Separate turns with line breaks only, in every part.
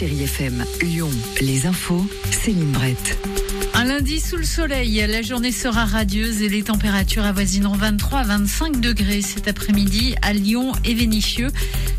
Chérie FM. Lyon, les infos, Céline Brett.
Un lundi sous le soleil, la journée sera radieuse et les températures avoisineront 23 à 25 degrés cet après-midi à Lyon et Vénifieux.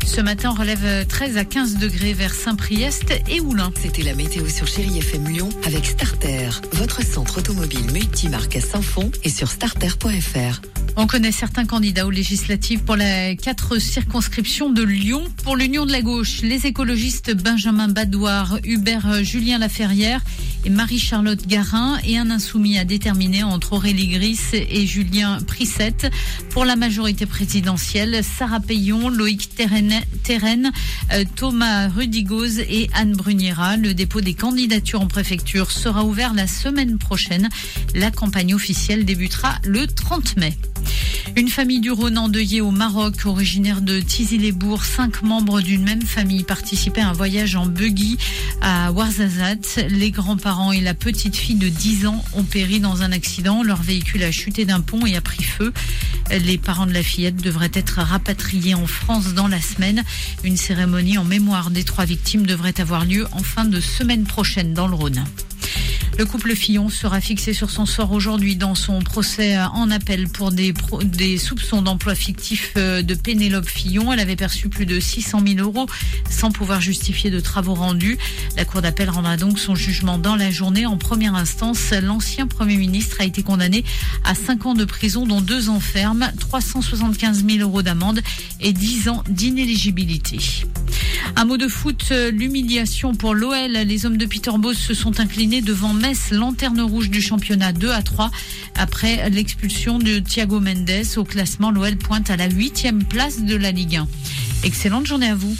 Ce matin, on relève 13 à 15 degrés vers Saint-Priest et Oulin.
C'était la météo sur Chérie FM Lyon avec Starter, votre centre automobile multimarque à Saint-Fond et sur starter.fr.
On connaît certains candidats aux législatives pour les quatre circonscriptions de Lyon. Pour l'Union de la gauche, les écologistes Benjamin Badouard, Hubert Julien Laferrière et Marie-Charlotte Garin et un insoumis à déterminer entre Aurélie Gris et Julien Prissette. Pour la majorité présidentielle, Sarah Payon, Loïc Terren, euh, Thomas Rudigoz et Anne Bruniera. Le dépôt des candidatures en préfecture sera ouvert la semaine prochaine. La campagne officielle débutera le 30 mai. Une famille du Rhône endeuillée au Maroc, originaire de Tizi-les-Bourgs, cinq membres d'une même famille participaient à un voyage en buggy à Ouarzazate. Les grands-parents et la petite fille de 10 ans ont péri dans un accident. Leur véhicule a chuté d'un pont et a pris feu. Les parents de la fillette devraient être rapatriés en France dans la semaine. Une cérémonie en mémoire des trois victimes devrait avoir lieu en fin de semaine prochaine dans le Rhône. Le couple Fillon sera fixé sur son sort aujourd'hui dans son procès en appel pour des, soupçons d'emploi fictif euh, de Pénélope Fillon. Elle avait perçu plus de 600 000 euros sans pouvoir justifier de travaux rendus. La Cour d'appel rendra donc son jugement dans la journée. En première instance, l'ancien Premier ministre a été condamné à 5 ans de prison, dont 2 ans ferme, 375 000 euros d'amende et 10 ans d'inéligibilité. Un mot de foot, l'humiliation pour l'OL. Les hommes de Peter Bosz se sont inclinés devant Metz, lanterne rouge du championnat 2 à 3. Après l'expulsion de Thiago Mendes au classement, l'OL pointe à la huitième place de la Ligue 1. Excellente journée à vous.